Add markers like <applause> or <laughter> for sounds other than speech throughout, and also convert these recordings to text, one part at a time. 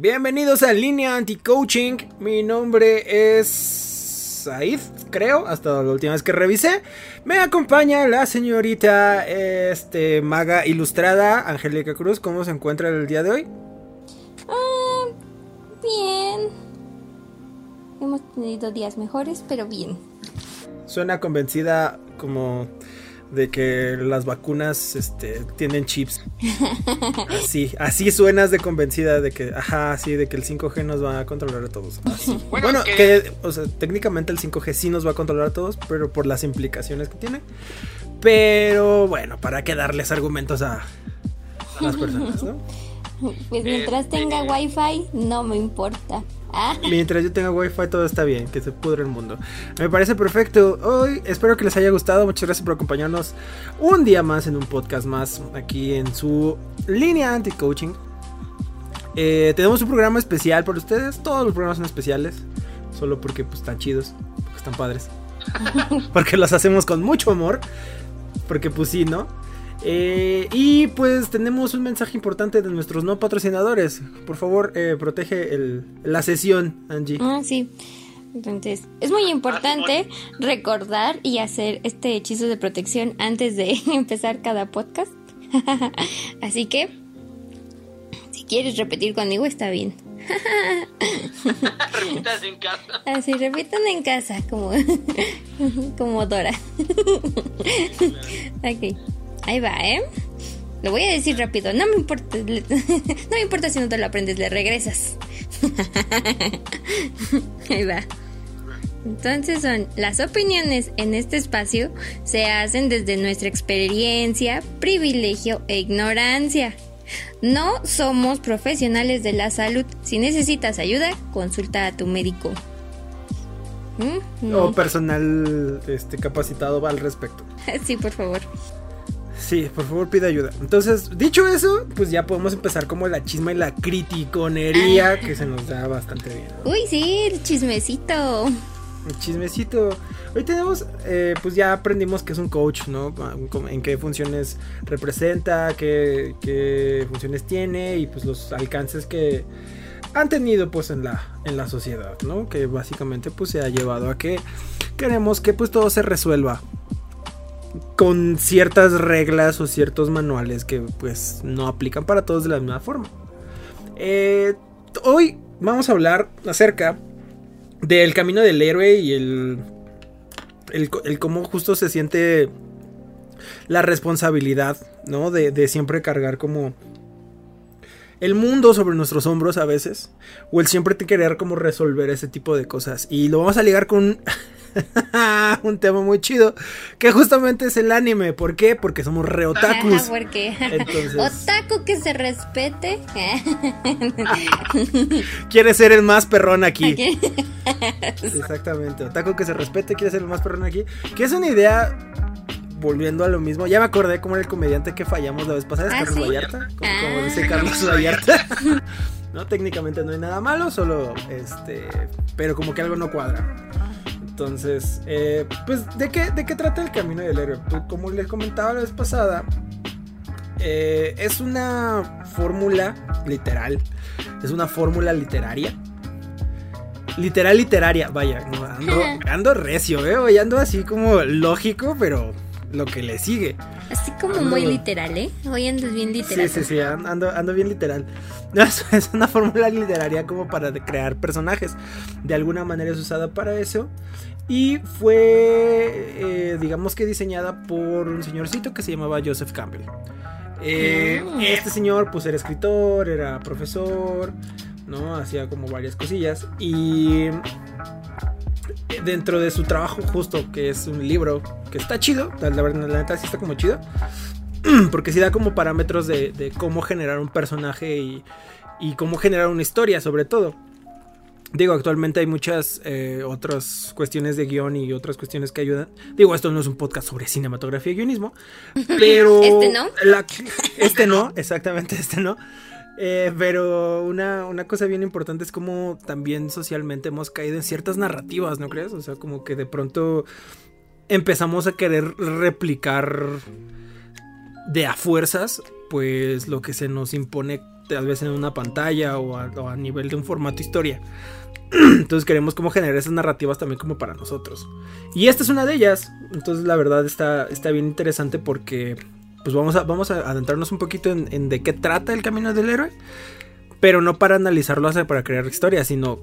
Bienvenidos a Línea Anti-Coaching. Mi nombre es Said, creo, hasta la última vez que revisé. Me acompaña la señorita este, maga ilustrada, Angélica Cruz. ¿Cómo se encuentra el día de hoy? Ah, bien. Hemos tenido días mejores, pero bien. Suena convencida como de que las vacunas este, tienen chips. <laughs> Así, así suenas de convencida de que, ajá, sí, de que el 5G nos va a controlar a todos. <laughs> Bueno, que... o sea, técnicamente el 5G sí nos va a controlar a todos, pero por las implicaciones que tiene. Pero bueno, para que darles argumentos a, a las personas, ¿no? <laughs> Pues mientras tenga wifi, no me importa. <laughs> Mientras yo tenga wifi todo está bien, que se pudre el mundo. Me parece perfecto. Hoy espero que les haya gustado. Muchas gracias por acompañarnos un día más en un podcast más aquí en su línea anti-coaching. Eh, tenemos un programa especial para ustedes. Todos los programas son especiales. Solo porque pues, están chidos, porque están padres. <laughs> porque los hacemos con mucho amor. Porque pues sí, ¿no? Eh, y pues tenemos un mensaje importante de nuestros no patrocinadores. Por favor, eh, protege la sesión, Angie. Ah, sí. Entonces, es muy importante recordar y hacer este hechizo de protección antes de <laughs> empezar cada podcast. <laughs> Así que, si quieres repetir conmigo, está bien. <laughs> Repitas en casa. Así, repitan en casa, como, como Dora. ok. Ahí va, ¿eh? Lo voy a decir rápido. No me importa. <laughs> No me importa si no te lo aprendes, le regresas. <laughs> Ahí va. Entonces son las opiniones en este espacio se hacen desde nuestra experiencia, privilegio e ignorancia. No somos profesionales de la salud. Si necesitas ayuda, consulta a tu médico. ¿Mm? O personal este, capacitado al respecto. <laughs> Sí, por favor. Sí, por favor pide ayuda. Entonces, dicho eso, pues ya podemos empezar como la chisma y la criticonería que se nos da bastante bien. Uy, sí, el chismecito. El chismecito. Hoy tenemos, eh, pues ya aprendimos que es un coach, ¿no? En qué funciones representa, qué, qué funciones tiene y pues los alcances que han tenido pues en la, en la sociedad, ¿no? Que básicamente pues se ha llevado a que queremos que pues todo se resuelva con ciertas reglas o ciertos manuales que pues no aplican para todos de la misma forma. Eh, hoy vamos a hablar acerca del camino del héroe y el, el, cómo justo se siente la responsabilidad, ¿no? De, de siempre cargar como el mundo sobre nuestros hombros a veces. O el siempre querer como resolver ese tipo de cosas. Y lo vamos a ligar con <laughs> un tema muy chido. Que justamente es el anime. ¿Por qué? Porque somos re otakus. porque otaku que se respete. <laughs> quiere ser el más perrón aquí. Exactamente. Otaku que se respete quiere ser el más perrón aquí. Que es una idea volviendo a lo mismo, ya me acordé cómo era el comediante que fallamos la vez pasada, es ¿Ah, Carlos Vallarta, como, ah. dice Carlos Vallarta. <laughs> no, técnicamente no hay nada malo, solo este, pero como que algo no cuadra. Entonces, eh, pues, ¿de qué, ¿de qué trata el camino del héroe? Pues, como les comentaba la vez pasada, eh, es una fórmula literal, es una fórmula literaria. Literal literaria, vaya, ando, <laughs> ando recio, ¿eh? ando así como lógico, pero lo que le sigue. Así como muy literal, ¿eh? Hoy andas bien literal. Sí, sí, sí, ando, ando bien literal. <laughs> es una fórmula literaria como para crear personajes. De alguna manera es usada para eso. Y fue, eh, digamos que diseñada por un señorcito que se llamaba Joseph Campbell. Eh, mm. Este señor, pues era escritor, era profesor, ¿no? Hacía como varias cosillas. Y dentro de su trabajo justo, que es un libro que está chido, la, verdad, la neta sí está como chido, <clears throat> porque sí da como parámetros de, cómo generar un personaje y, y cómo generar una historia sobre todo. Digo, actualmente hay muchas eh, otras cuestiones de guion y otras cuestiones que ayudan. Digo, esto no es un podcast sobre cinematografía y guionismo, <laughs> pero... este no. este no, exactamente, este no. Eh, pero una, una, cosa bien importante es como también socialmente hemos caído en ciertas narrativas, ¿no crees? O sea, como que de pronto empezamos a querer replicar de a fuerzas, pues lo que se nos impone tal vez en una pantalla o a, nivel de un formato historia. <clears throat> Entonces queremos como generar esas narrativas también como para nosotros. Y esta es una de ellas. Entonces la verdad está, está bien interesante porque pues vamos a, vamos a adentrarnos un poquito en, de qué trata el camino del héroe. Pero no para analizarlo, hacer para crear historias, sino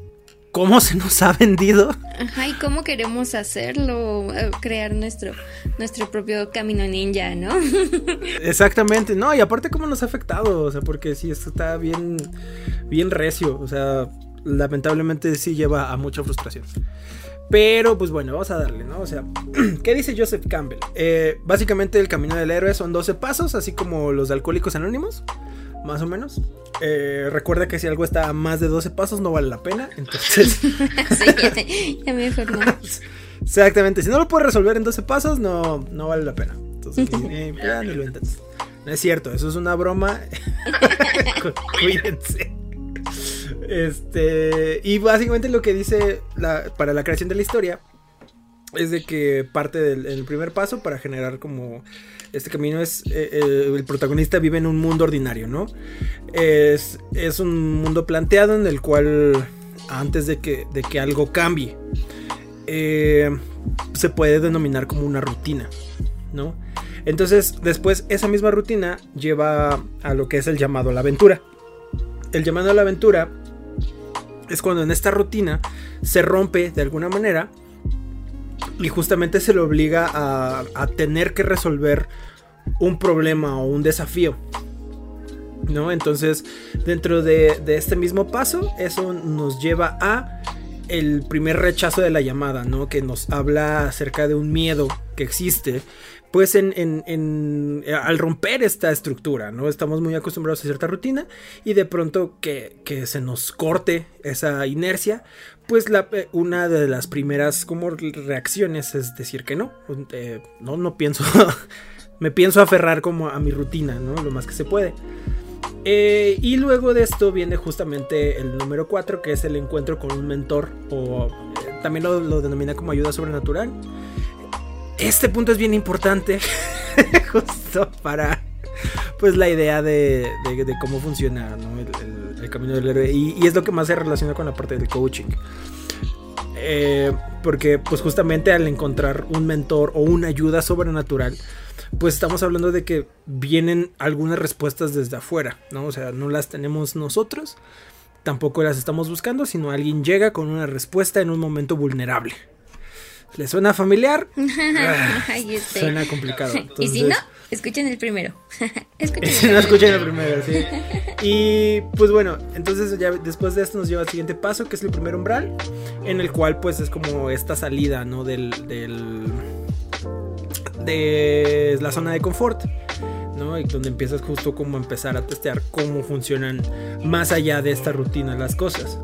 cómo se nos ha vendido. Ajá, y cómo queremos hacerlo, eh, crear nuestro, nuestro propio camino ninja, ¿no? <laughs> Exactamente, no, y aparte cómo nos ha afectado, o sea, porque sí, esto está bien, bien recio, o sea, lamentablemente sí lleva a mucha frustración. Pero pues bueno, vamos a darle, ¿no? O sea, <clears throat> ¿qué dice Joseph Campbell? Eh, básicamente el camino del héroe son 12 pasos, así como los de Alcohólicos Anónimos más o menos. Eh, recuerda que si algo está a más de 12 pasos no vale la pena. Entonces. <laughs> sí, ya, me <laughs> Exactamente. Si no lo puedes resolver en 12 pasos, no, no vale la pena. Entonces, <laughs> ya ni lo intentes. No es cierto, eso es una broma. Cuídense. Este. Y básicamente lo que dice para la creación de la historia es de que parte del primer paso para generar como este camino es, eh, el protagonista vive en un mundo ordinario, ¿no? Es, es, un mundo planteado en el cual antes de que, de que algo cambie, eh, se puede denominar como una rutina, ¿no? Entonces después esa misma rutina lleva a lo que es el llamado a la aventura. El llamado a la aventura es cuando en esta rutina se rompe de alguna manera y justamente se le obliga a, tener que resolver un problema o un desafío. ¿No? Entonces, dentro de, este mismo paso, eso nos lleva a el primer rechazo de la llamada, ¿no? Que nos habla acerca de un miedo que existe. Pues en, al romper esta estructura, ¿no? Estamos muy acostumbrados a cierta rutina y de pronto que, que se nos corte esa inercia, pues la, eh, una de las primeras como reacciones es decir que no. Eh, no, no pienso. <laughs> me pienso aferrar como a mi rutina, ¿no? Lo más que se puede. Eh, y luego de esto viene justamente el número 4, que es el encuentro con un mentor, o también lo, denomina como ayuda sobrenatural. Este punto es bien importante, <laughs> justo para pues la idea de, cómo funciona el, camino del héroe. Y, es lo que más se relaciona con la parte del coaching. Eh, porque pues justamente al encontrar un mentor o una ayuda sobrenatural, pues estamos hablando de que vienen algunas respuestas desde afuera, ¿no? O sea, no las tenemos nosotros, tampoco las estamos buscando, sino alguien llega con una respuesta en un momento vulnerable. ¿Le suena familiar? <laughs> Suena complicado. <laughs> y si no, escuchen el primero. <laughs> escuchen no, escuchen el primero, sí. Y pues bueno, entonces ya después de esto nos lleva al siguiente paso, que es el primer umbral, en el cual pues es como esta salida, ¿no? Del, del de la zona de confort. ¿no? Y donde empiezas justo como a empezar a testear cómo funcionan más allá de esta rutina las cosas.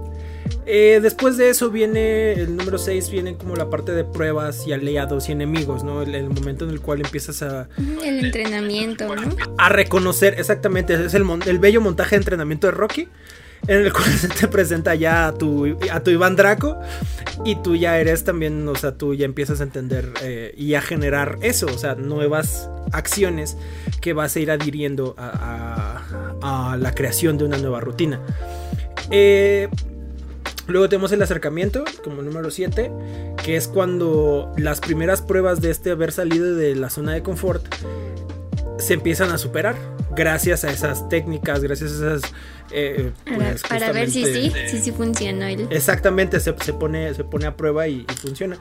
Eh, después de eso viene el número 6, viene como la parte de pruebas y aliados y enemigos, ¿no? El, momento en el cual empiezas a... El entrenamiento, ¿no? A reconocer, exactamente, es el, el bello montaje de entrenamiento de Rocky, en el cual <laughs> se te presenta ya a tu, a tu Iván Draco y tú ya eres también, o sea, tú ya empiezas a entender eh, y a generar eso, o sea, nuevas acciones que vas a ir adhiriendo a, a la creación de una nueva rutina. Eh, Luego tenemos el acercamiento, como número 7, que es cuando las primeras pruebas de este haber salido de la zona de confort se empiezan a superar gracias a esas técnicas, gracias a esas... Eh, pues, para, ver si sí, si sí funciona. Exactamente, se, pone, se pone a prueba y, funciona.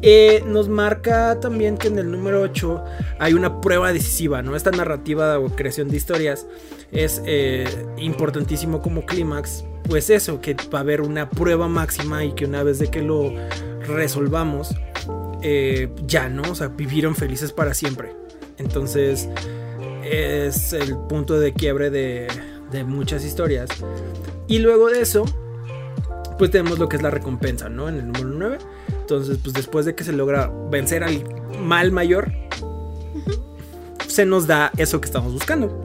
Eh, nos marca también que en el número 8 hay una prueba decisiva, ¿no? Esta narrativa o creación de historias es eh, importantísimo como clímax pues eso, que va a haber una prueba máxima y que una vez de que lo resolvamos, eh, ya, ¿no? O sea, vivieron felices para siempre. Entonces, es el punto de quiebre de, muchas historias. Y luego de eso, pues tenemos lo que es la recompensa, ¿no? En el número 9. Entonces, pues después de que se logra vencer al mal mayor, se nos da eso que estamos buscando.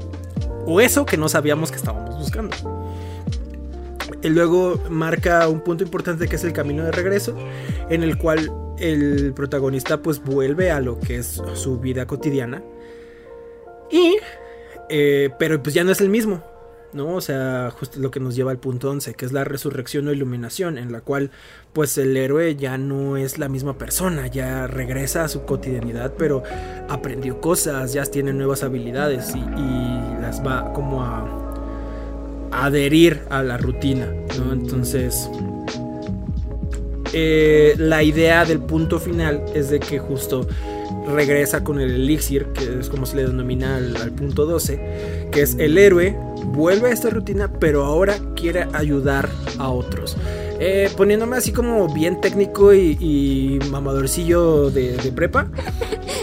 O eso que no sabíamos que estábamos buscando. Y luego marca un punto importante que es el camino de regreso, en el cual el protagonista pues vuelve a lo que es su vida cotidiana. Y, eh, pero pues ya no es el mismo. ¿no? O sea, justo lo que nos lleva al punto 11, que es la resurrección o iluminación, en la cual pues el héroe ya no es la misma persona, ya regresa a su cotidianidad, pero aprendió cosas, ya tiene nuevas habilidades y, las va como a, adherir a la rutina, ¿no? Entonces, eh, la idea del punto final es de que justo regresa con el elixir, que es como se le denomina al, punto 12, que es el héroe, vuelve a esta rutina, pero ahora quiere ayudar a otros. Eh, poniéndome así como bien técnico y, mamadorcillo de, prepa,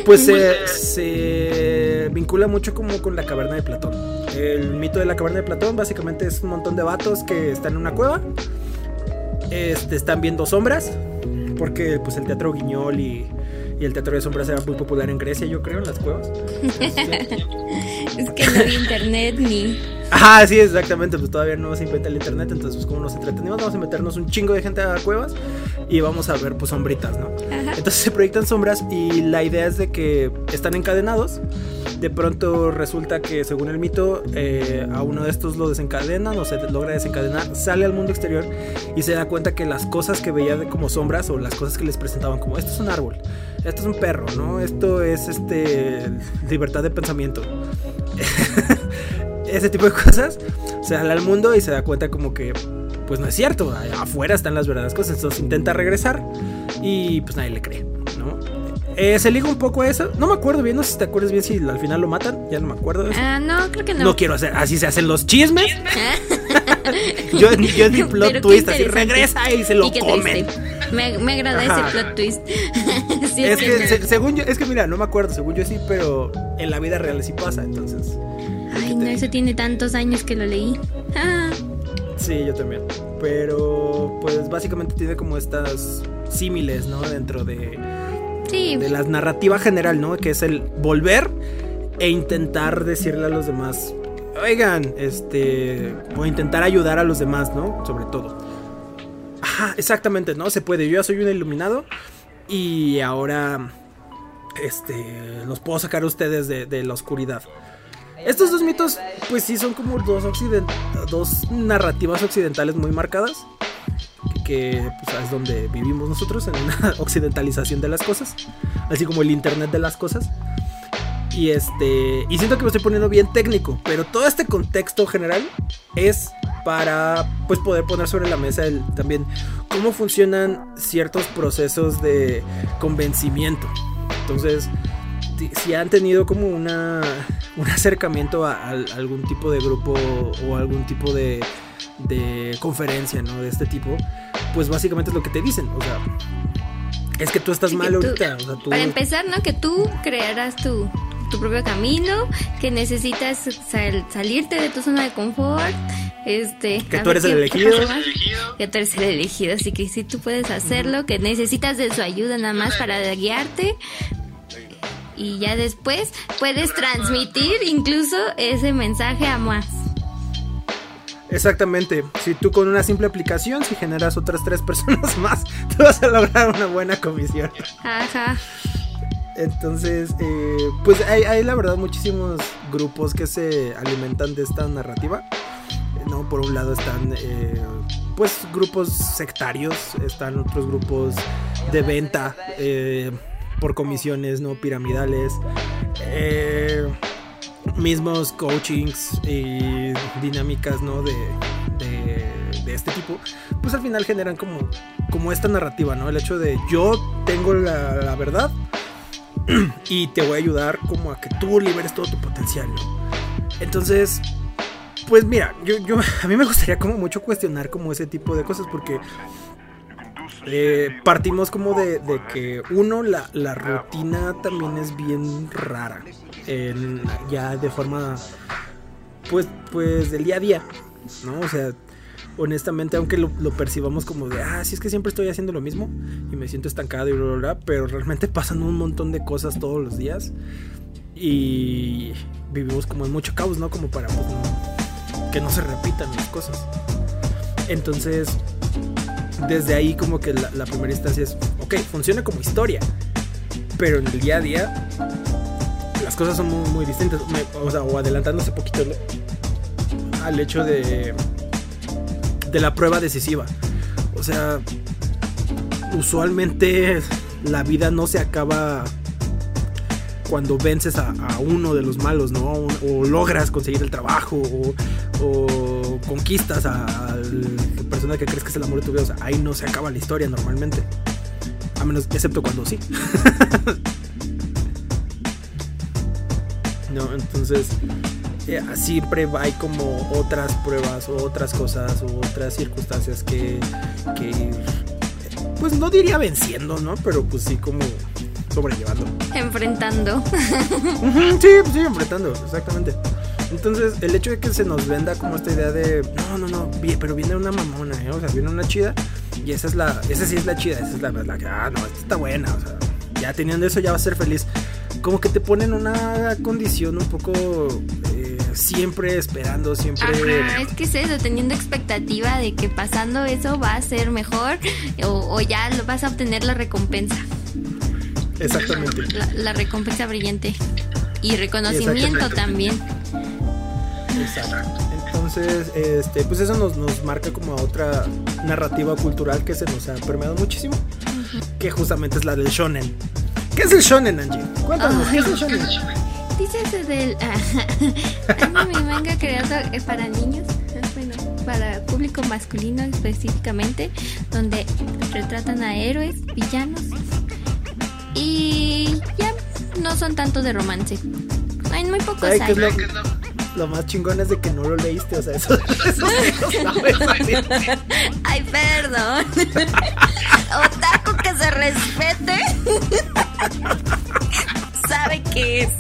pues <laughs> se, vincula mucho como con la caverna de Platón. El mito de la caverna de Platón básicamente es un montón de vatos que están en una cueva, este, están viendo sombras, porque pues el teatro Guiñol y y el teatro de sombras era muy popular en Grecia, yo creo, en las cuevas. <laughs> es que no había internet ni. Ah, sí, exactamente, pues todavía no se inventa el internet, entonces pues como nos entretenemos, vamos a meternos un chingo de gente a cuevas y vamos a ver pues sombritas, ¿no? Entonces se proyectan sombras y la idea es de que están encadenados de pronto resulta que según el mito eh, a uno de estos lo desencadenan o se logra desencadenar, sale al mundo exterior y se da cuenta que las cosas que veía como sombras o las cosas que les presentaban como esto es un árbol, esto es un perro, ¿no? Esto es este libertad de pensamiento. <laughs> Ese tipo de cosas sale al mundo y se da cuenta como que pues no es cierto, afuera están las verdaderas cosas, entonces intenta regresar y pues nadie le cree, ¿no? Eh, se liga un poco a eso. No me acuerdo bien, no sé si te acuerdas bien si al final lo matan. Ya no me acuerdo. Ah, no, creo que no. No quiero hacer. Así se hacen los chismes. <laughs> yo, yo es mi plot twist. Así regresa y se lo comen. Me, me, agrada ese plot twist. <laughs> es, que, según yo, es que mira, no me acuerdo. Según yo sí, pero en la vida real sí pasa. Entonces. Ay, no, eso tiene tantos años que lo leí. <laughs> sí, yo también. Pero, pues básicamente tiene como estas símiles, ¿no? Dentro de de la narrativa general, ¿no? Que es el volver e intentar decirle a los demás, oigan, este, o intentar ayudar a los demás, ¿no? Sobre todo. Ajá, exactamente, ¿no? Se puede. Yo ya soy un iluminado y ahora, este, los puedo sacar a ustedes de, la oscuridad. Estos dos mitos, pues sí, son como dos, dos narrativas occidentales muy marcadas que pues, es donde vivimos nosotros, en una <laughs> occidentalización de las cosas, así como el Internet de las cosas. Y este, y siento que me estoy poniendo bien técnico, pero todo este contexto general es para pues poder poner sobre la mesa el, también cómo funcionan ciertos procesos de convencimiento. Entonces, si han tenido como una, un acercamiento a algún tipo de grupo o algún tipo de de conferencia, ¿no? De este tipo, pues básicamente es lo que te dicen, o sea, es que tú estás mal ahorita. Para empezar, ¿no? Que tú crearás tu, tu propio camino, que necesitas salirte de tu zona de confort, este... Que tú eres el elegido. Que tú eres el elegido, así que si tú puedes hacerlo, que necesitas de su ayuda nada más para guiarte. Y ya después puedes transmitir incluso ese mensaje a más. Exactamente. Si tú con una simple aplicación, si generas otras tres personas <laughs> más, te vas a lograr una buena comisión. Ajá. Entonces, eh, pues hay, la verdad muchísimos grupos que se alimentan de esta narrativa. ¿no? Por un lado están eh, pues grupos sectarios, están otros grupos de venta eh, por comisiones no piramidales. Eh, mismos coachings y dinámicas, ¿no? De, de, este tipo, pues al final generan como, como esta narrativa, ¿no? El hecho de yo tengo la, verdad <clears throat> y te voy a ayudar como a que tú liberes todo tu potencial, ¿no? Entonces, pues mira, yo, <laughs> a mí me gustaría como mucho cuestionar como ese tipo de cosas porque eh, partimos como de, de que uno, la, la, rutina también es bien rara ya de forma pues, pues del día a día, ¿no? O sea, honestamente, aunque lo, percibamos como de, ah, sí es que siempre estoy haciendo lo mismo y me siento estancado y bla, bla, bla, pero realmente <laughs> pasan un montón de cosas todos los días y vivimos como en mucho caos, ¿no? Como para pues, que no se repitan las cosas. Entonces, desde ahí como que la, primera instancia es, ok, funciona como historia, pero en el día a día las cosas son muy, distintas, o, sea, o adelantándose poquito al hecho de, de la prueba decisiva. O sea, usualmente la vida no se acaba cuando vences a, uno de los malos, ¿no? O, logras conseguir el trabajo, o, conquistas a, la persona que crees que es el amor de tu vida. O sea, ahí no se acaba la historia normalmente. A menos, excepto cuando sí. <laughs> no, entonces, eh, siempre hay como otras pruebas, o otras cosas, o otras circunstancias que, que, pues no diría venciendo, ¿no? Pero pues sí como sobrellevando. Enfrentando. sí, pues sí, enfrentando, exactamente. Entonces, el hecho de que se nos venda como esta idea de, no, no, no, pero viene una mamona, ¿eh? o sea, viene una chida, y esa es la, esa sí es la chida, esa es la, verdad que, ah, no, esta está buena, o sea, ya teniendo eso ya va a ser feliz. Como que te ponen una condición un poco siempre esperando, siempre. Ajá, es que es eso, teniendo expectativa de que pasando eso va a ser mejor o, o ya lo vas a obtener la recompensa. Exactamente. La, recompensa brillante. Y reconocimiento también. Exacto. Entonces, este, pues eso nos, nos marca como otra narrativa cultural que se nos ha permeado muchísimo. Que justamente es la del shonen. ¿Qué es el shonen, Angie? Cuéntanos, ¿qué es el shonen? Dices del <laughs> mi manga creado para niños, bueno, para público masculino específicamente, donde retratan a héroes, villanos y ya no son tanto de romance. Hay muy pocos hay. lo, lo, más chingón es de que no lo leíste, o sea, eso, <laughs> eso <laughs> Ay, perdón. Otaku que se respete. Sabe qué es.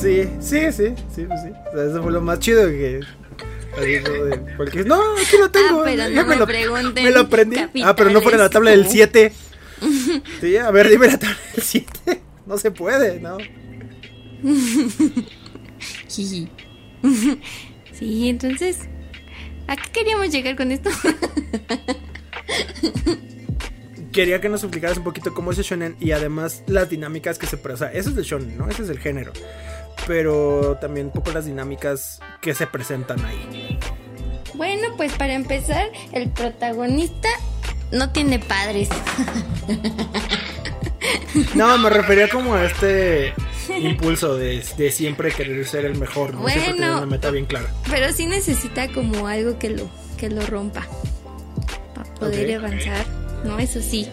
Sí, sí, sí, sí, pues sí. O sea, eso fue lo más chido que porque, no, aquí lo tengo. Ah, pero no me, lo, pregunten. Me lo aprendí. Ah, pero no fue en la tabla del 7. <laughs> Sí, a ver, dime la tabla del 7. No se puede, ¿no? <laughs> sí, entonces, ¿a qué queríamos llegar con esto? <laughs> Quería que nos explicaras un poquito cómo es el shonen y además las dinámicas que se... O sea, eso es el shonen, ¿no? Ese es el género. Pero también un poco las dinámicas que se presentan ahí. Bueno, pues para empezar, el protagonista no tiene padres. <laughs> No, me refería como a este impulso de, siempre querer ser el mejor, ¿no? Bueno, siempre tener una meta bien clara. Pero sí necesita como algo que lo, que lo rompa para poder avanzar, ¿no? Eso sí.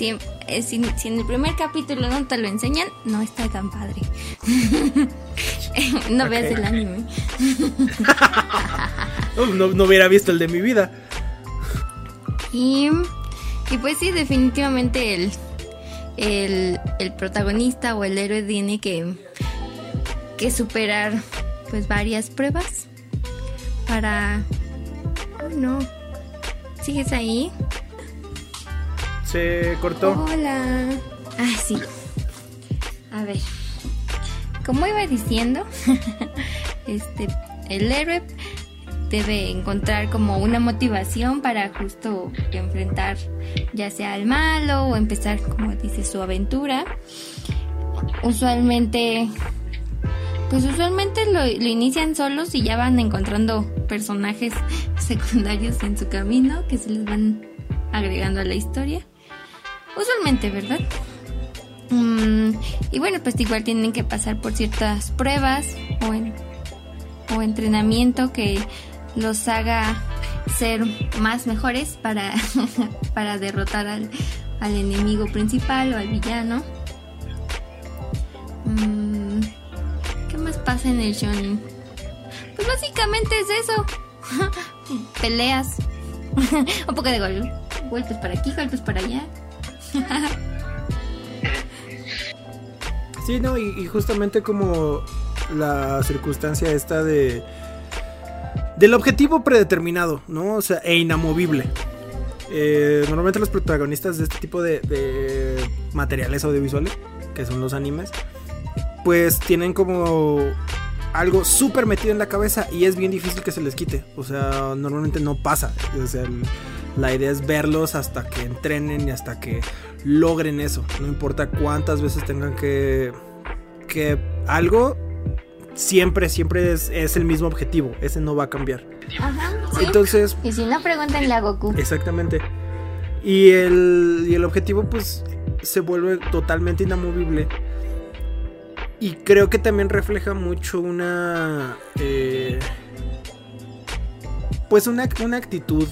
Eh, si, si, en el primer capítulo no te lo enseñan, no está tan padre. <laughs> no veas el anime. <laughs> no, no hubiera visto el de mi vida. Y, pues sí, definitivamente el, el, protagonista o el héroe tiene que, que superar pues varias pruebas para... Oh, no. ¿Sigues ahí? Cortó. Hola. Ah, sí. A ver. Como iba diciendo, <laughs> este, el héroe debe encontrar como una motivación para justo enfrentar ya sea al malo o empezar, como dice, su aventura. Usualmente, pues usualmente lo, inician solos y ya van encontrando personajes <laughs> secundarios en su camino que se les van agregando a la historia. Usualmente, ¿verdad? Mm, y bueno, pues igual tienen que pasar por ciertas pruebas o, o entrenamiento que los haga ser más mejores para, <laughs> para derrotar al, enemigo principal o al villano. Mm, ¿Qué más pasa en el shonen? Pues básicamente es eso. <laughs> Peleas. <laughs> Un poco de gol. Golpes para aquí, golpes para allá. Sí, no, y, justamente como la circunstancia esta de del objetivo predeterminado, ¿no? O sea, e inamovible. Eh, normalmente los protagonistas de este tipo de, de, materiales audiovisuales, que son los animes, pues tienen como algo súper metido en la cabeza y es bien difícil que se les quite. O sea, normalmente no pasa. O sea, la idea es verlos hasta que entrenen y hasta que logren eso. No importa cuántas veces tengan que... Que algo siempre, siempre es, es, el mismo objetivo. Ese no va a cambiar. Ajá, ¿sí? Entonces. Y si no, pregúntenle a Goku. Exactamente. Y el, y el objetivo, pues, se vuelve totalmente inamovible. Y creo que también refleja mucho una. Eh, pues una, una actitud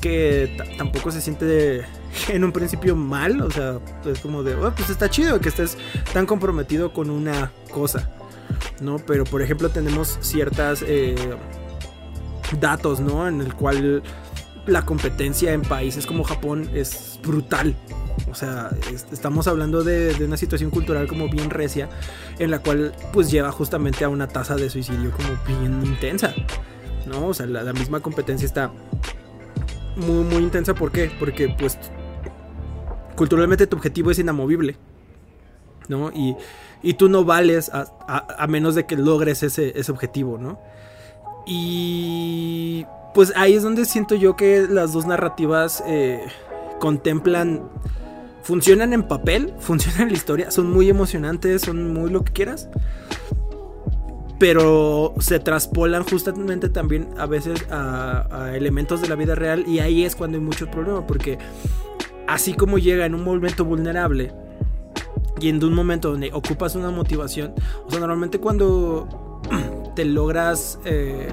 que tampoco se siente <laughs> en un principio mal. O sea, es como de, oh, pues está chido que estés tan comprometido con una cosa. ¿no? Pero por ejemplo tenemos ciertas eh, datos, ¿no? En el cual la competencia en países como Japón es brutal. O sea, es, estamos hablando de, una situación cultural como bien recia, en la cual pues lleva justamente a una tasa de suicidio como bien intensa, ¿no? O sea, la misma competencia está muy, muy intensa. ¿Por qué? Porque pues culturalmente tu objetivo es inamovible, ¿no? Y, y tú no vales a, a, menos de que logres ese, ese objetivo, ¿no? Y pues ahí es donde siento yo que las dos narrativas eh, contemplan, funcionan en papel, <laughs> funcionan en la historia, son muy emocionantes, son muy lo que quieras. Pero se traspolan justamente también a veces a, elementos de la vida real y ahí es cuando hay muchos problemas porque así como llega en un momento vulnerable, y en un momento donde ocupas una motivación, o sea, normalmente cuando <clears throat> te logras eh,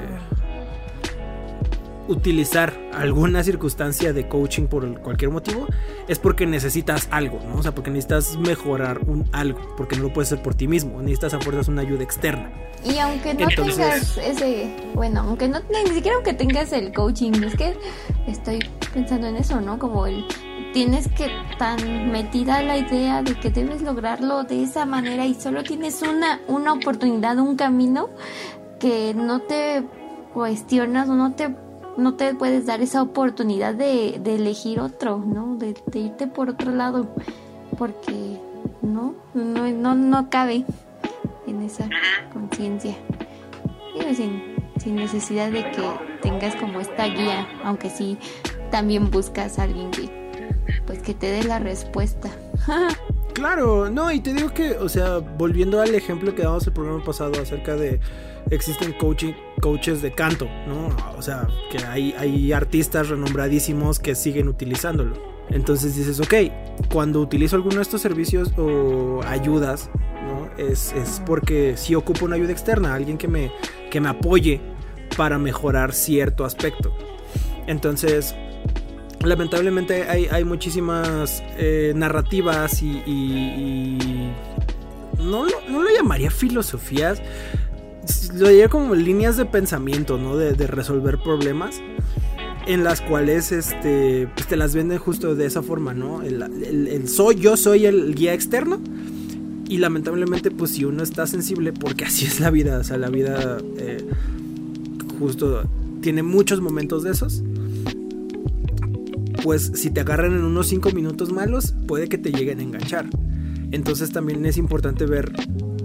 utilizar alguna circunstancia de coaching por cualquier motivo, es porque necesitas algo, ¿no? O sea, porque necesitas mejorar un algo, porque no lo puedes hacer por ti mismo, necesitas a fuerzas una ayuda externa. Y aunque no Entonces, tengas ese, bueno, aunque no, ni siquiera aunque tengas el coaching, es que estoy pensando en eso, ¿no? Como el tienes que tan metida la idea de que debes lograrlo de esa manera y solo tienes una, una oportunidad, un camino que no te cuestionas o no te, no te puedes dar esa oportunidad de, de elegir otro, ¿no? De, de, irte por otro lado, porque no, no, no, no cabe en esa conciencia. Sin, sin necesidad de que tengas como esta guía, aunque sí también buscas a alguien que pues que te dé la respuesta. <laughs> claro, no, y te digo que, o sea, volviendo al ejemplo que damos el programa pasado acerca de existen coaching, coaches de canto, ¿no? O sea, que hay, hay artistas renombradísimos que siguen utilizándolo. Entonces dices, ok, cuando utilizo alguno de estos servicios o ayudas, ¿no? Es, es porque sí ocupo una ayuda externa, alguien que me, que me apoye para mejorar cierto aspecto. Entonces, lamentablemente hay, hay muchísimas eh, narrativas y, y no, no, lo llamaría filosofías, lo diría como líneas de pensamiento, ¿no? De, resolver problemas. En las cuales este, pues te las venden justo de esa forma, ¿no? El soy, yo soy el guía externo. Y lamentablemente, pues si uno está sensible, porque así es la vida, o sea, la vida eh, justo tiene muchos momentos de esos pues si te agarran en unos 5 minutos malos, puede que te lleguen a enganchar. Entonces también es importante ver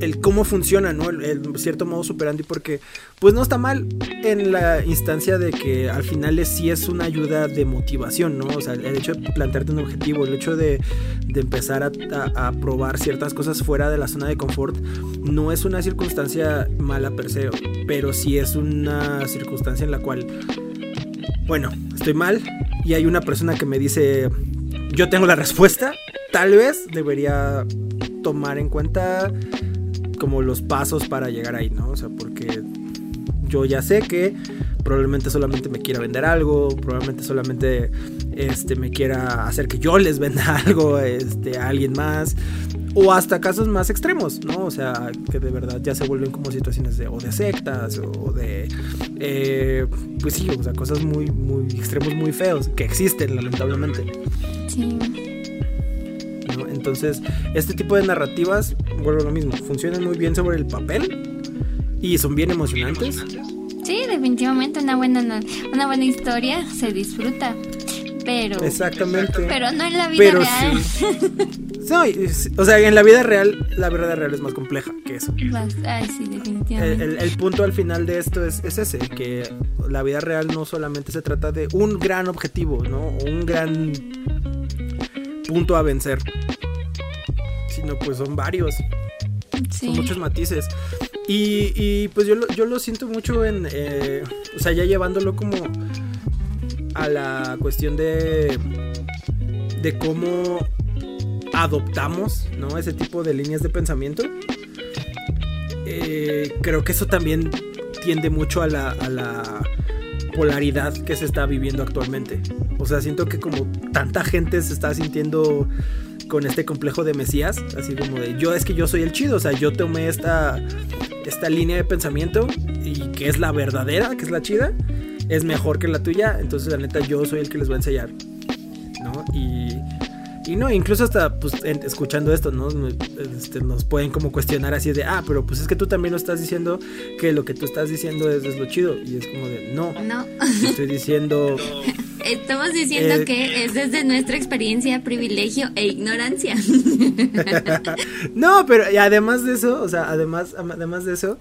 el cómo funciona, ¿no? El, cierto modo superandi porque pues no está mal en la instancia de que al final es, sí es una ayuda de motivación, ¿no? O sea, el hecho de plantearte un objetivo, el hecho de, de empezar a, a, a, probar ciertas cosas fuera de la zona de confort, no es una circunstancia mala per se, pero sí es una circunstancia en la cual, bueno, estoy mal, y hay una persona que me dice, yo tengo la respuesta, tal vez debería tomar en cuenta como los pasos para llegar ahí, ¿no? O sea, porque yo ya sé que probablemente solamente me quiera vender algo, probablemente solamente este me quiera hacer que yo les venda <laughs> algo este, a alguien más o hasta casos más extremos, ¿no? O sea, que de verdad ya se vuelven como situaciones de o de sectas o de eh, pues sí, o sea, cosas muy muy extremos muy feos que existen lamentablemente. Sí. ¿No? Entonces, este tipo de narrativas, vuelvo a lo mismo, funcionan muy bien sobre el papel, Y son bien emocionantes. Sí, definitivamente una buena, una buena historia se disfruta. Pero. Exactamente. Pero no en la vida real. <laughs> o sea, en la vida real, la vida real es más compleja que eso. Ay, sí, definitivamente. El, punto al final de esto es, es, ese, que la vida real no solamente se trata de un gran objetivo, ¿no? Un gran punto a vencer. Sino pues son varios. Son muchos matices. Y, pues yo lo, yo lo siento mucho en, eh, o sea, ya llevándolo como a la cuestión de, de cómo adoptamos, ¿no? Ese tipo de líneas de pensamiento. Eh, creo que eso también tiende mucho a la, a la polaridad que se está viviendo actualmente. O sea, siento que como tanta gente se está sintiendo con este complejo de Mesías, así como de yo es que yo soy el chido, o sea, yo tomé esta esta línea de pensamiento y que es la verdadera, que es la chida, es mejor que la tuya, entonces la neta yo soy el que les va a enseñar, ¿no? Y, y no, incluso hasta pues escuchando esto, ¿no? Este, nos pueden como cuestionar así de, ah, pero pues es que tú también lo estás diciendo que lo que tú estás diciendo es, es lo chido y es como de, no, no, estoy diciendo... <laughs> Estamos diciendo eh, que es desde nuestra experiencia, privilegio e ignorancia. <laughs> no, pero además de eso, o sea, además, además de eso,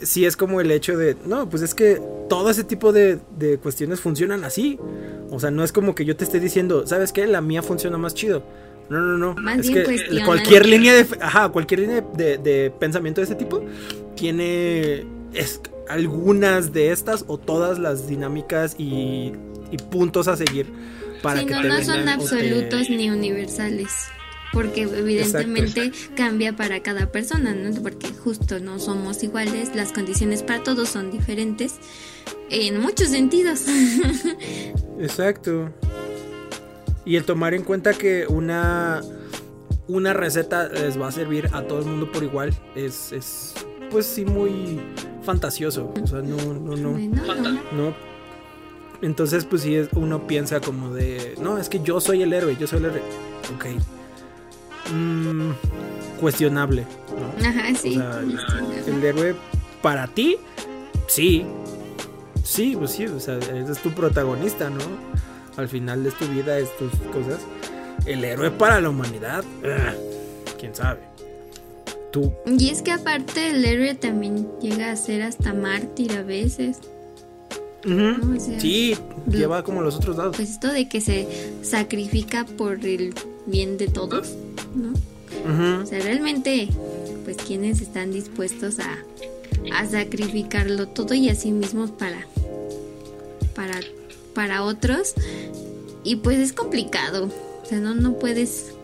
sí es como el hecho de, no, pues es que todo ese tipo de, de, cuestiones funcionan así. O sea, no es como que yo te esté diciendo, ¿sabes qué? La mía funciona más chido. No, no, no. Más es bien que cualquier línea de, ajá, cualquier línea de, de, pensamiento de ese tipo tiene es, algunas de estas o todas las dinámicas y y puntos a seguir para que no, no son absolutos ni universales porque evidentemente cambia para cada persona, ¿no? Porque justo no somos iguales, las condiciones para todos son diferentes en muchos sentidos. <laughs> Exacto. Y el tomar en cuenta que una una receta les va a servir a todo el mundo por igual es, es pues sí muy fantasioso, o sea, no no no. no entonces, pues sí, uno piensa como de, no, es que yo soy el héroe, yo soy el héroe. Ok. Mm, cuestionable. Ajá, sí. el héroe para ti, sí. Sí, pues sí, o sea, es tu protagonista, ¿no? Al final de tu vida, es tus cosas. El héroe para la humanidad, ah, quién sabe. Tú. Y es que aparte el héroe también llega a ser hasta mártir a veces sí, lleva como los otros lados. Pues esto de que se sacrifica por el bien de todos, ¿no? O sea, realmente, pues quienes están dispuestos a, a sacrificarlo todo y a sí mismos para, para, para otros. Y pues es complicado. O sea, no, no puedes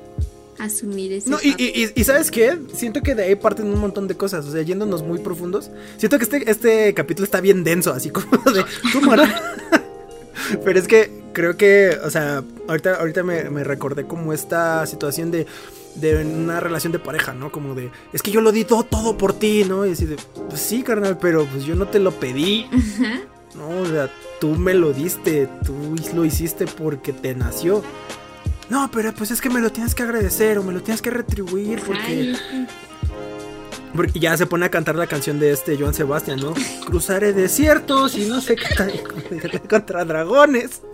asumir ese No, y, y, ¿sabes qué? Siento que de ahí parten un montón de cosas, o sea, yéndonos muy profundos. Siento que este, este capítulo está bien denso, así como <laughs> de, ¿cómo <laughs> Pero es que creo que, o sea, ahorita, ahorita me, recordé como esta situación de, de una relación de pareja, ¿no? Como de, es que yo lo di todo, todo por ti, ¿no? Y así de, pues sí, carnal, pero pues yo no te lo pedí. No, o sea, tú me lo diste, tú lo hiciste porque te nació. No, pero pues es que me lo tienes que agradecer o me lo tienes que retribuir porque... Porque ya se pone a cantar la canción de este Joan Sebastián, ¿no? Cruzaré desiertos y no sé qué tal <laughs> contra dragones. <laughs>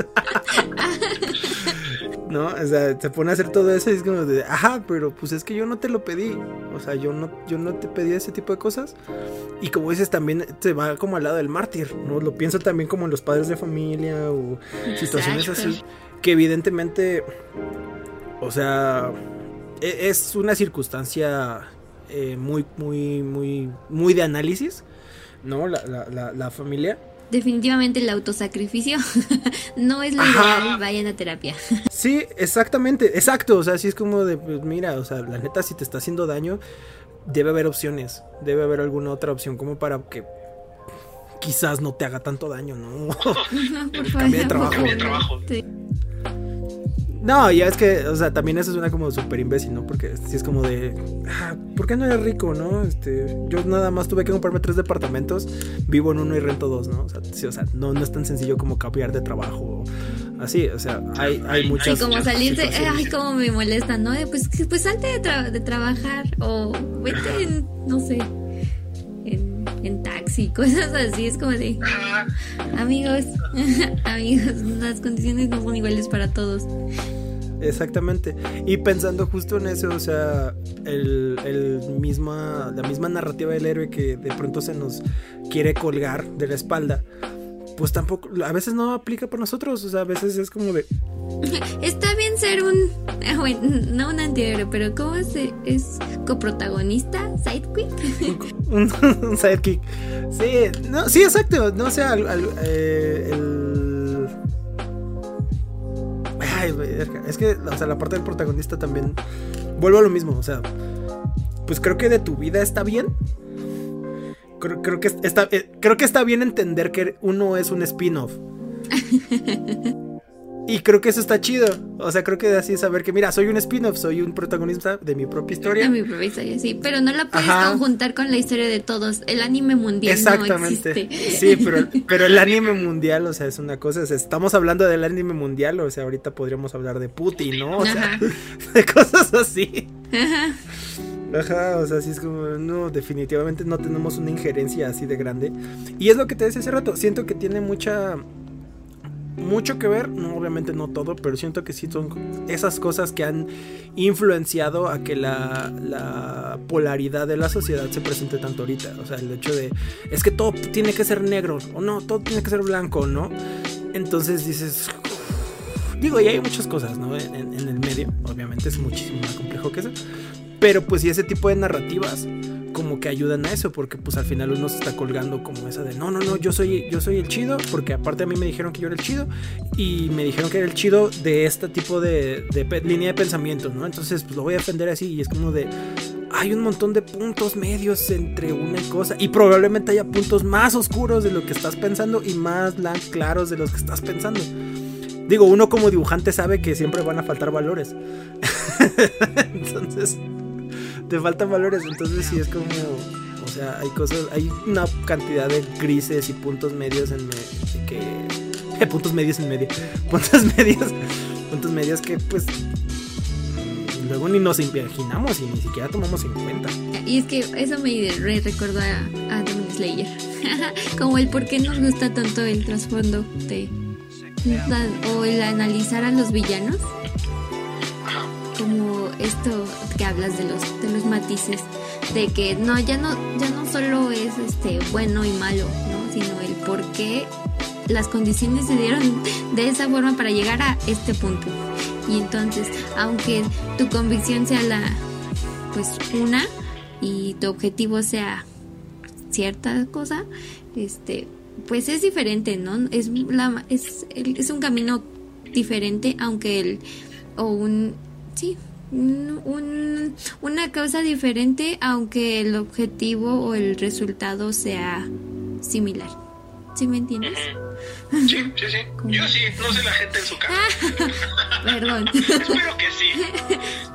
¿No? O sea, se pone a hacer todo eso y es como de, ajá, pero pues es que yo no te lo pedí. O sea, yo no, yo no te pedí ese tipo de cosas. Y como dices, también se va como al lado del mártir, ¿no? Lo pienso también como en los padres de familia o situaciones así que evidentemente, o sea, e-, es una circunstancia eh, muy, muy, muy, muy de análisis, ¿no? La, la, la, familia. Definitivamente el autosacrificio <laughs> no es lo ideal, vayan a terapia. <laughs> sí, exactamente, exacto, o sea, sí es como de, pues mira, o sea, la neta si te está haciendo daño, debe haber opciones, debe haber alguna otra opción como para que quizás no te haga tanto daño, ¿no? no <laughs> <laughs> por de trabajo. De trabajo. No, ya es que, o sea, también eso suena como súper imbécil, ¿no? Porque si es como de, ah, ¿por qué no eres rico, no? Este, yo nada más tuve que comprarme tres departamentos, vivo en uno y rento dos, ¿no? O sea, sí, o sea no, no es tan sencillo como cambiar de trabajo, así, o sea, hay, hay muchas. Y como salirse, ay, como me molesta, ¿no? Pues, pues salte de, de trabajar o vete, en, no sé, y cosas así. Es como de, amigos, <laughs> amigos, las condiciones no son iguales para todos. Exactamente. Y pensando justo en eso, o sea, el, el misma, la misma narrativa del héroe que de pronto se nos quiere colgar de la espalda, pues tampoco, a veces no aplica para nosotros, o sea, a veces es como de... <laughs> Está bien ser un, ah, bueno, no un antihéroe, pero ¿cómo se es coprotagonista? ¿Sidekick? un, un sidekick. Sí, no, sí, exacto, no sé, sea, eh, el es que, o sea, la parte del protagonista también. Vuelvo a lo mismo, o sea. Pues creo que de tu vida está bien. Creo, que, está, eh, creo que está bien entender que uno es un spin-off. <laughs> Y creo que eso está chido. O sea, creo que así saber que, mira, soy un spin-off, soy un protagonista de mi propia historia. De mi propia historia, sí. Pero no la puedes conjuntar con la historia de todos. El anime mundial Exactamente. Sí, pero, <laughs> pero el anime mundial, o sea, es una cosa. estamos hablando del anime mundial, o sea, ahorita podríamos hablar de Putin, ¿no? O sea, <laughs> de cosas así. Ajá. Ajá, o sea, así es como, no, definitivamente no tenemos una injerencia así de grande. Y es lo que te decía hace rato, siento que tiene mucha mucho que ver, no, obviamente no todo, pero siento que sí son esas cosas que han influenciado a que la, la, polaridad de la sociedad se presente tanto ahorita. O sea, el hecho de, es que todo tiene que ser negro, o no, todo tiene que ser blanco, ¿no? Entonces dices, digo, y hay muchas cosas, ¿no? En, en el medio, obviamente es muchísimo más complejo que eso. Pero pues y ese tipo de narrativas como que ayudan a eso, porque pues al final uno se está colgando como esa de no, no, no, yo soy, yo soy el chido, porque aparte a mí me dijeron que yo era el chido, y me dijeron que era el chido de este tipo de, línea de pensamiento, ¿no? Entonces pues lo voy a defender así, y es como de hay un montón de puntos medios entre una cosa, y probablemente haya puntos más oscuros de lo que estás pensando y más claros de los que estás pensando. Digo, uno como dibujante sabe que siempre van a faltar valores. <laughs> Entonces, te faltan valores. Entonces sí es como, o sea, hay cosas, hay una cantidad de grises y puntos medios en que eh, <laughs> puntos medios en medio, <laughs> puntos medios, puntos medios que pues luego ni nos imaginamos y ni siquiera tomamos en cuenta. Y es que eso me recordó a, a Demon Slayer, <laughs> como el por qué nos gusta tanto el trasfondo de o el analizar a los villanos como esto que hablas de los de los matices de que no ya no ya no solo es este bueno y malo no sino el por qué las condiciones se dieron <laughs> de esa forma para llegar a este punto. Y entonces aunque tu convicción sea la pues una y tu objetivo sea cierta cosa este pues es diferente no es la es, es un camino diferente aunque el o un sí, un, una causa diferente aunque el objetivo o el resultado sea similar. ¿Sí me entiendes? Sí, sí, sí. Yo sí, no sé la gente en su casa. <laughs> Perdón. Espero que sí.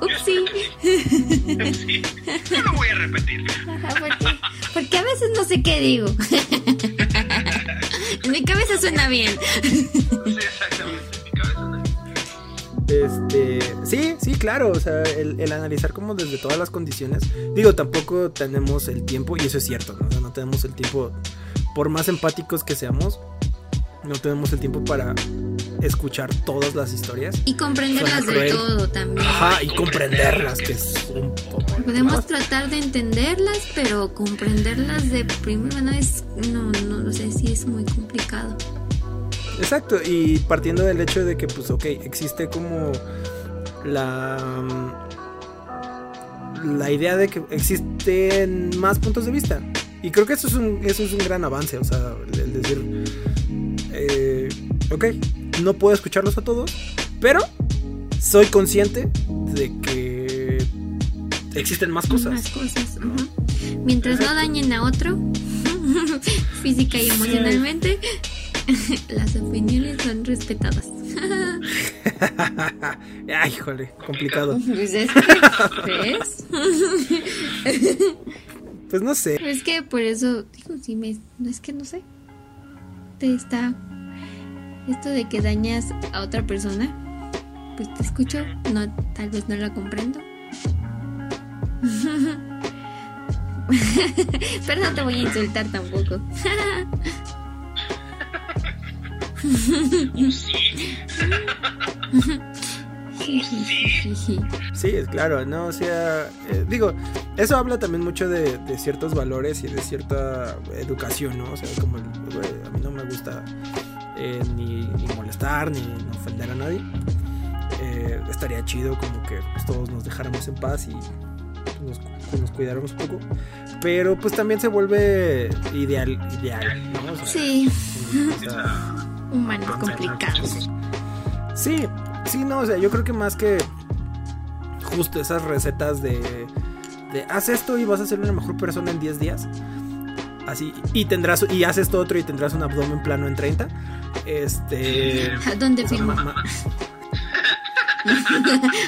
<laughs> Upsi. sí. No lo voy a repetir. porque, porque a veces no sé qué digo. en <laughs> mi cabeza suena bien. Sí, exactamente. Este, sí, sí, claro, o sea, el, analizar como desde todas las condiciones. Digo, tampoco tenemos el tiempo, y eso es cierto, ¿no? no tenemos el tiempo, por más empáticos que seamos, no tenemos el tiempo para escuchar todas las historias. Y comprenderlas de todo también. Ajá, y comprenderlas, que es un poco. Podemos tratar de entenderlas, pero comprenderlas de primera es, no, no, no sé si es muy complicado. Exacto, y partiendo del hecho de que, pues, ok, existe como la. La idea de que existen más puntos de vista. Y creo que eso es un, eso es un gran avance, o sea, el decir. Eh, ok, no puedo escucharlos a todos, pero soy consciente de que existen más cosas. Más cosas, Mientras no dañen a otro, <laughs> física y emocionalmente, <laughs> Las opiniones son respetadas. <laughs> Ay, híjole, complicado. <laughs> Pues, pues no sé. Es que por eso, digo, si me. No es que no sé. Te está. Esto de que dañas a otra persona, pues te escucho, no, tal vez no la comprendo. Pero no te voy a insultar tampoco. Sí, es claro, ¿no? O sea, eh, digo, eso habla también mucho de, de, ciertos valores y de cierta educación, ¿no? O sea, como el, a mí no me gusta eh, ni, ni, molestar, ni ofender a nadie. Eh, estaría chido como que pues, todos nos dejáramos en paz y nos, nos, cuidáramos un poco. Pero pues también se vuelve ideal, ideal ¿no? O sea, sí. O sea, Humanos complicados. Sí, sí, no, o sea, yo creo que más que justo esas recetas de, de haz esto y vas a ser una mejor persona en 10 días. Así, y tendrás, y haces esto otro y tendrás un abdomen plano en 30. Este. ¿Dónde firmo? <laughs>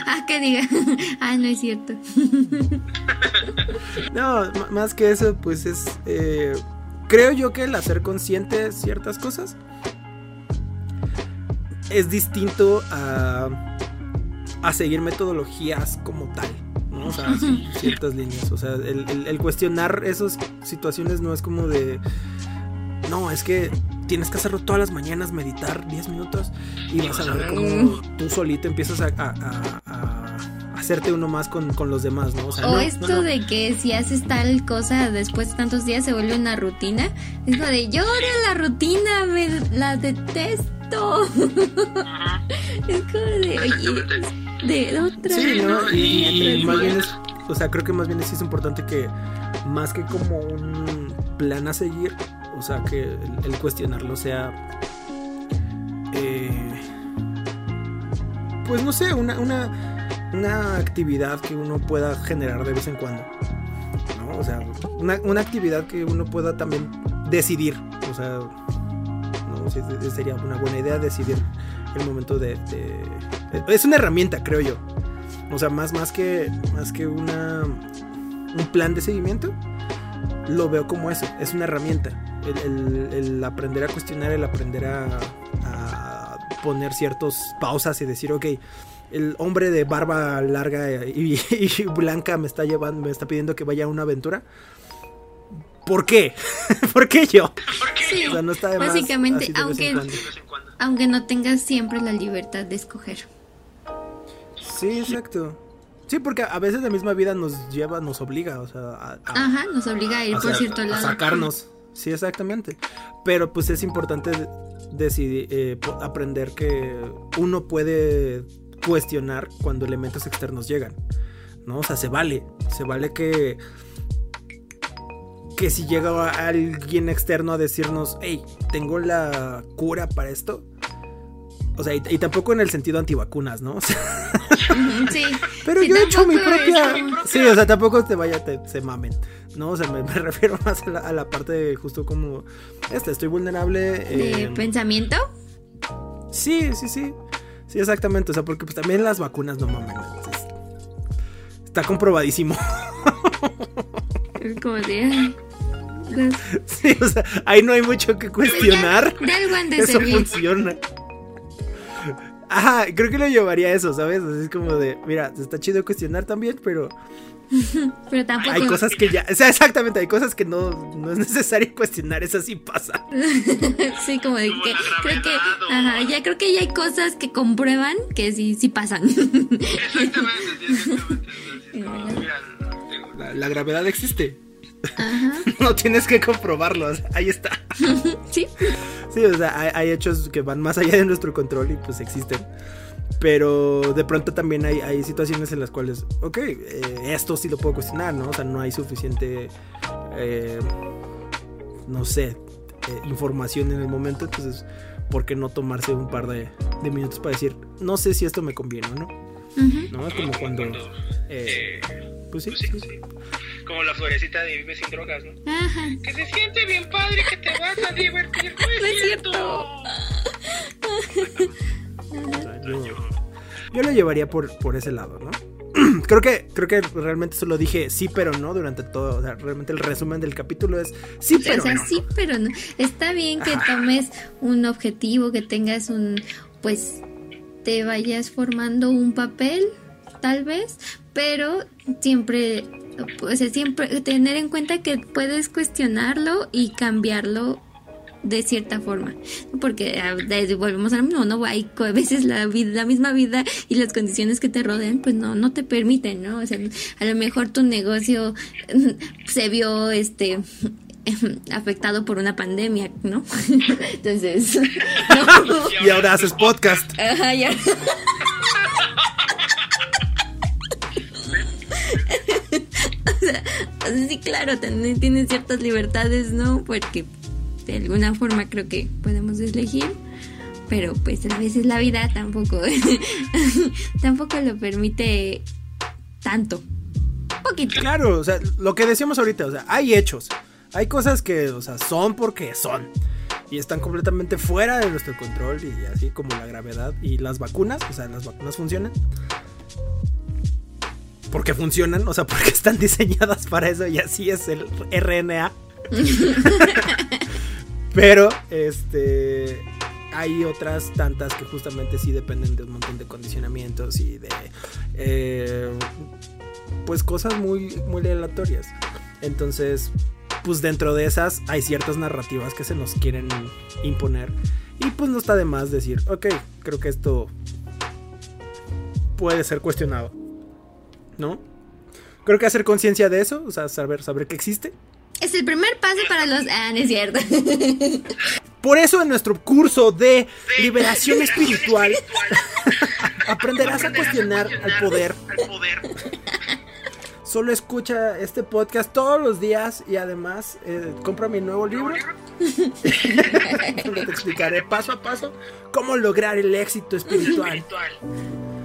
ah, que diga. <laughs> ah, no es cierto. <laughs> no, más que eso, pues es. Eh, creo yo que el hacer consciente ciertas cosas es distinto a, a seguir metodologías como tal. ¿no? O sea, ciertas líneas. O sea, el, el, el, cuestionar esas situaciones no es como de. No, es que tienes que hacerlo todas las mañanas, meditar 10 minutos y vas a ver cómo tú solito empiezas a, a, a, a hacerte uno más con, con, los demás, ¿no? O, sea, o no, esto no, no. de que si haces tal cosa después de tantos días se vuelve una rutina. Es como de, yo odio la rutina, me la detesto. <laughs> es como de, oye, de otra. Sí, ¿no? Y, y más bien es, o sea, creo que más bien sí es importante que más que como un plan a seguir, o sea, que el, el cuestionarlo sea... Eh, pues no sé, una, una, una, actividad que uno pueda generar de vez en cuando. ¿no? O sea, una, una actividad que uno pueda también decidir. O sea, sería una buena idea decidir el momento de, de, Es una herramienta, creo yo. O sea, más, más, que, más que una, un plan de seguimiento, lo veo como eso, es una herramienta. El, aprender a cuestionar, el aprender a, a, poner ciertas pausas y decir, ok, el hombre de barba larga y, <laughs> y, blanca me está llevando, me está pidiendo que vaya a una aventura. ¿Por qué? <laughs> ¿Por qué yo? Sí, o sea, no está de básicamente, más, aunque, aunque no tengas siempre la libertad de escoger. Sí, exacto. Sí, porque a veces la misma vida nos lleva, nos obliga, o sea, a, a Ajá, nos obliga a ir a por cierto lado. A sacarnos. Sí, exactamente. Pero pues es importante decidir, eh, aprender que uno puede cuestionar cuando elementos externos llegan. ¿No? O sea, se vale. Se vale que. Que si llega alguien externo a decirnos, hey, tengo la cura para esto. O sea, y, y tampoco en el sentido antivacunas, ¿no? <laughs> O sea, sí. Pero sí, yo he hecho mi propia... mi propia. Sí, o sea, tampoco te vaya, te, se mamen. No, o sea, me, <laughs> me refiero más a la, a la, parte de justo como. Este, estoy vulnerable. ¿De eh, pensamiento? Sí, sí, sí. Sí, exactamente. O sea, porque pues también las vacunas no mamen. Entonces, está comprobadísimo. <laughs> Es como <laughs> Sí, o sea, ahí no hay mucho que cuestionar. Ya, de eso servir. funciona. Ajá, creo que lo llevaría a eso, ¿sabes? Así es como de, mira, está chido cuestionar también, pero. <laughs> pero tampoco. Hay cosas que ya. O sea, exactamente, hay cosas que no, no es necesario cuestionar, eso sí pasa. <laughs> sí, como de que. Creo que. Ajá, ya creo que ya hay cosas que comprueban que sí, sí pasan. exactamente, sí, exactamente. Mira, la, la gravedad existe. Ajá. <laughs> no tienes que comprobarlo, ahí está. <laughs> sí. Sí, o sea, hay, hay, hechos que van más allá de nuestro control y pues existen. Pero de pronto también hay, hay situaciones en las cuales, ok, eh, esto sí lo puedo cuestionar, ¿no? O sea, no hay suficiente, eh, no sé, eh, información en el momento, entonces, ¿por qué no tomarse un par de, de minutos para decir, no sé si esto me conviene o no? Uh -huh. ¿No? Como cuando... Eh, pues sí, pues sí, sí. Como la florecita de Vive sin drogas, ¿no? Ajá. Que se siente bien padre, que te vas a divertir. <laughs> No es, no es cierto. <laughs> yo, yo, lo llevaría por, por ese lado, ¿no? <clears throat> creo que creo que realmente solo dije sí pero no durante todo o sea realmente el resumen del capítulo es sí pero o sea, no sí pero no está bien que Ajá. tomes un objetivo que tengas un pues te vayas formando un papel tal vez pero siempre pues siempre tener en cuenta que puedes cuestionarlo y cambiarlo de cierta forma porque ah, volvemos a lo mismo no hay a veces la vida la misma vida y las condiciones que te rodean pues no no te permiten no o sea a lo mejor tu negocio <laughs> se vio este <laughs> afectado por una pandemia, ¿no? <laughs> Entonces. Y ahora haces podcast. Ajá, ya. Claro, también tienes ciertas libertades, ¿no? Porque de alguna forma creo que podemos elegir, pero pues a veces la vida tampoco, <laughs> tampoco lo permite tanto. Poquito. Claro, o sea, lo que decíamos ahorita, o sea, hay hechos. Hay cosas que, o sea, son porque son. Y están completamente fuera de nuestro control. Y así como la gravedad y las vacunas. O sea, las vacunas funcionan. Porque funcionan, o sea, porque <laughs> están diseñadas para eso. Y así es el RNA. <laughs> Pero, este. Hay otras tantas que justamente sí dependen de un montón de condicionamientos y de. Eh, pues cosas muy, muy aleatorias. Entonces, pues dentro de esas hay ciertas narrativas que se nos quieren imponer. Y pues no está de más decir, ok, creo que esto puede ser cuestionado. ¿No? Creo que hacer conciencia de eso, o sea, saber, saber que existe. Es el primer paso para los... Ah, no es cierto. <laughs> Por eso en nuestro curso de liberación espiritual <laughs> aprenderás a cuestionar al poder <laughs> solo escucha este podcast todos los días y además eh, compra mi nuevo libro. te explicaré paso a paso cómo lograr el éxito espiritual.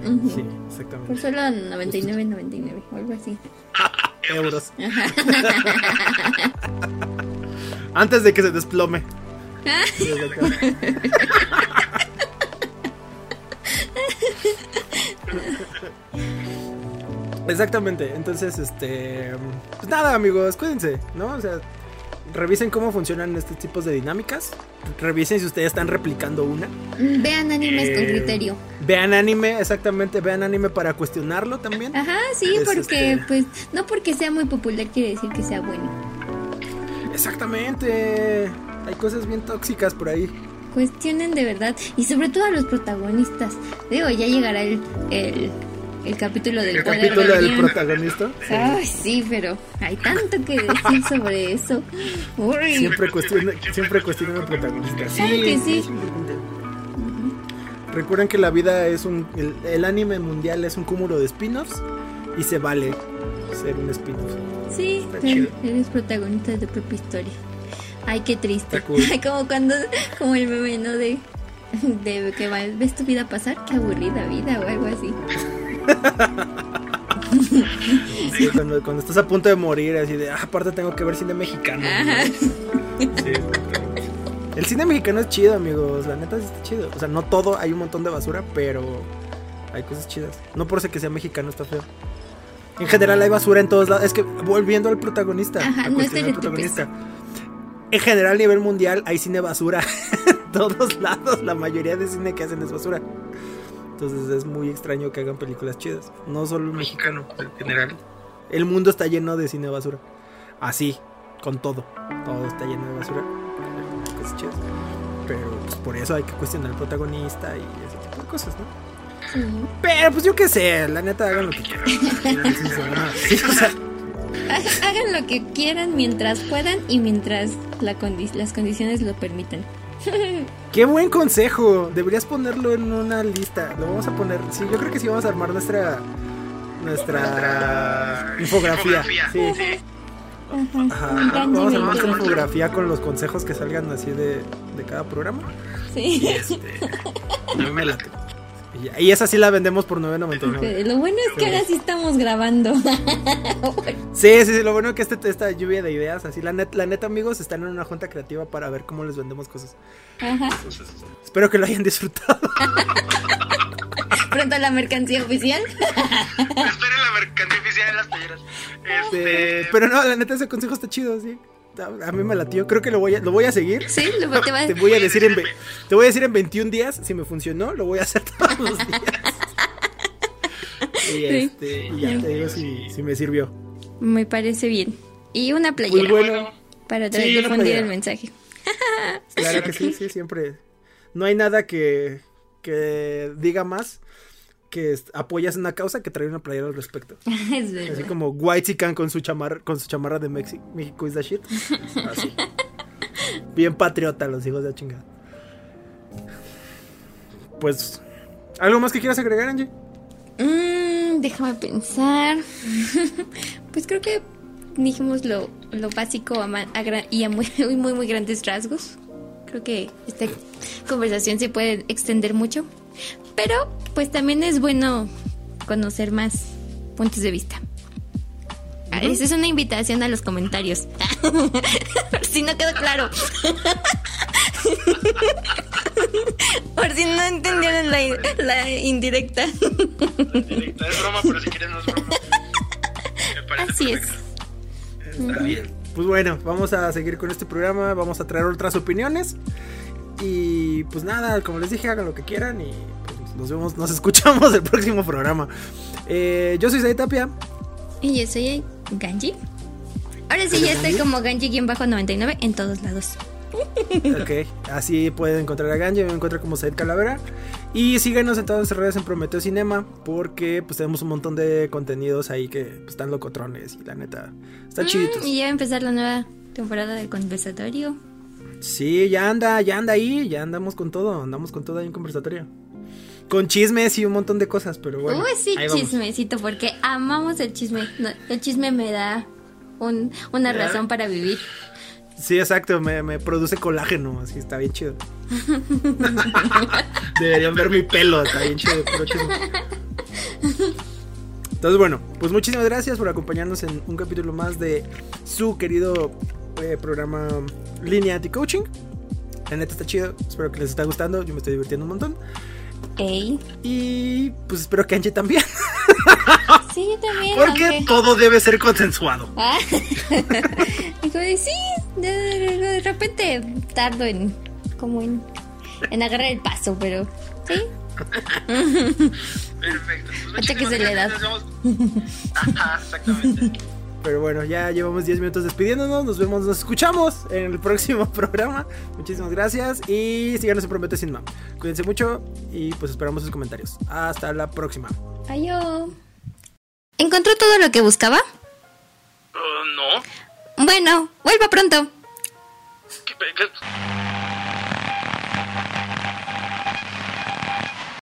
Sí, exactamente. Por solo 99.99 o algo así. <laughs> Euros. <laughs> Antes de que se desplome. <laughs> Exactamente, entonces, este. Pues nada, amigos, cuídense, ¿no? O sea, revisen cómo funcionan estos tipos de dinámicas. Revisen si ustedes están replicando una. Vean animes con eh, criterio. Vean anime, exactamente, vean anime para cuestionarlo también. Ajá, sí, porque, este, pues, no porque sea muy popular quiere decir que sea bueno. Exactamente. Hay cosas bien tóxicas por ahí. Cuestionen de verdad. Y sobre todo a los protagonistas. Digo, ya llegará el el capítulo del ¿El capítulo del protagonista? Ay, sí, pero hay tanto que decir sobre eso. Siempre cuestiona, siempre cuestiona el protagonista. Sí, que sí. Recuerden que la vida es un. El, anime mundial es un cúmulo de spin-offs y se vale ser un spin-off. Sí, eres protagonista de tu propia historia. Ay, qué triste. <laughs> como cuando. Como el meme, ¿no? De. De que ves tu vida pasar, qué aburrida vida o algo así. <laughs> cuando, estás a punto de morir, así de, ah, aparte tengo que ver cine mexicano. El cine mexicano es chido, amigos. La neta está chido. O sea, no todo, hay un montón de basura, pero hay cosas chidas. No por ser que sea mexicano está feo. En general hay basura en todos lados. Es que volviendo al protagonista. protagonista. En general, a nivel mundial, hay cine basura. <laughs> en todos lados. La mayoría de cine que hacen es basura. Entonces es muy extraño que hagan películas chidas. No solo el mexicano, en general. El mundo está lleno de cine basura. Así, con todo. Todo está lleno de basura. Cosas chidas. Pero pues, por eso hay que cuestionar al protagonista y ese tipo de cosas, ¿no? Pero pues yo qué sé, la neta hagan lo que quieran. <laughs> hagan lo que quieran mientras puedan y mientras las condiciones lo permitan. <laughs> Qué buen consejo. Deberías ponerlo en una lista. Lo vamos a poner. Sí, yo creo que sí vamos a armar nuestra nuestra, infografía. Sí. Vamos a armar nuestra infografía con los consejos que salgan así de, de cada programa. Sí. Y este, <laughs> me y esa sí la vendemos por 9.99. Lo bueno es que ahora sí estamos grabando. <laughs> sí, sí, sí, lo bueno es que este, esta lluvia de ideas, así la, net, la neta amigos, están en una junta creativa para ver cómo les vendemos cosas. Ajá. espero que lo hayan disfrutado. <laughs> Pronto la mercancía oficial. Esperen la mercancía oficial en las talleras. Este, pero no, la neta ese consejo está chido, sí. A mí me latió, creo que lo voy a, lo voy a seguir. Sí, lo, te, <laughs> te, voy a decir en te voy a decir en 21 días si me funcionó, lo voy a hacer <laughs> todos los días. y, este, y ya te digo si, si me sirvió. Me parece bien. Y una Muy playera bueno. para Sí, difundir el mensaje. Claro que sí, sí, siempre. No hay nada que, que diga más que apoyas una causa que trae una playera al respecto. <laughs> es Así como White con su chamarra, con su chamarra de Mexi- México is the shit. Así. <laughs> Bien patriota los hijos de la chingada. Pues, ¿algo más que quieras agregar, Angie? Mm, déjame pensar. <laughs> pues creo que dijimos lo, lo básico a ma- a gra- y a muy, muy, muy grandes rasgos. Creo que esta conversación se puede extender mucho. Pero pues también es bueno conocer más puntos de vista. Ah, Esa es una invitación a los comentarios. Por <laughs> si no quedó claro. <laughs> Por si no entendieron la, la indirecta. Directa, es broma, pero si quieres no es broma. Me parece Así es. Está bien. Pues bueno, vamos a seguir con este programa, vamos a traer otras opiniones. Y pues nada, como les dije, hagan lo que quieran y pues, nos vemos, nos escuchamos el próximo programa. Eh, yo soy Zay Tapia. Y yo soy Ganji. Ahora sí, ¿Eres ya estoy Ganji? como Ganji-99 en todos lados. Ok, así pueden encontrar a Ganji, me encuentro como Said Calavera. Y síganos en todas nuestras redes en Prometeo Cinema, porque pues tenemos un montón de contenidos ahí que pues, están locotrones y la neta, chiditos. Mm, y ya va a empezar la nueva temporada del conversatorio. Sí, ya anda, ya anda ahí, ya andamos con todo, andamos con todo ahí en conversatorio. Con chismes y un montón de cosas, pero bueno. Uy, sí, chismecito, porque amamos el chisme. No, el chisme me da un- una razón para vivir. Sí, exacto, me, me produce colágeno, así está bien chido. <laughs> Deberían ver mi pelo, está bien chido, puro chisme. Entonces, bueno, pues muchísimas gracias por acompañarnos en un capítulo más de su querido eh, programa Línea Anti-Coaching. La neta está chido, espero que les esté gustando, yo me estoy divirtiendo un montón. Ey. Y pues espero que Angie también, <laughs> Sí, yo también. porque aunque- todo debe ser consensuado. Ah. <laughs> sí, de, repente tardo en como en, en agarrar el paso, pero sí. <laughs> Perfecto. Pues Hasta que se le da. Ajá, exactamente. Pero bueno, ya llevamos 10 minutos despidiéndonos. Nos vemos, nos escuchamos en el próximo <laughs> programa. Muchísimas gracias y síganos en Promete Sin Mam. Cuídense mucho y pues esperamos sus comentarios. Hasta la próxima. Adiós. ¿Encontró todo lo que buscaba? Uh, no. Bueno, vuelva pronto. ¿Qué, qué-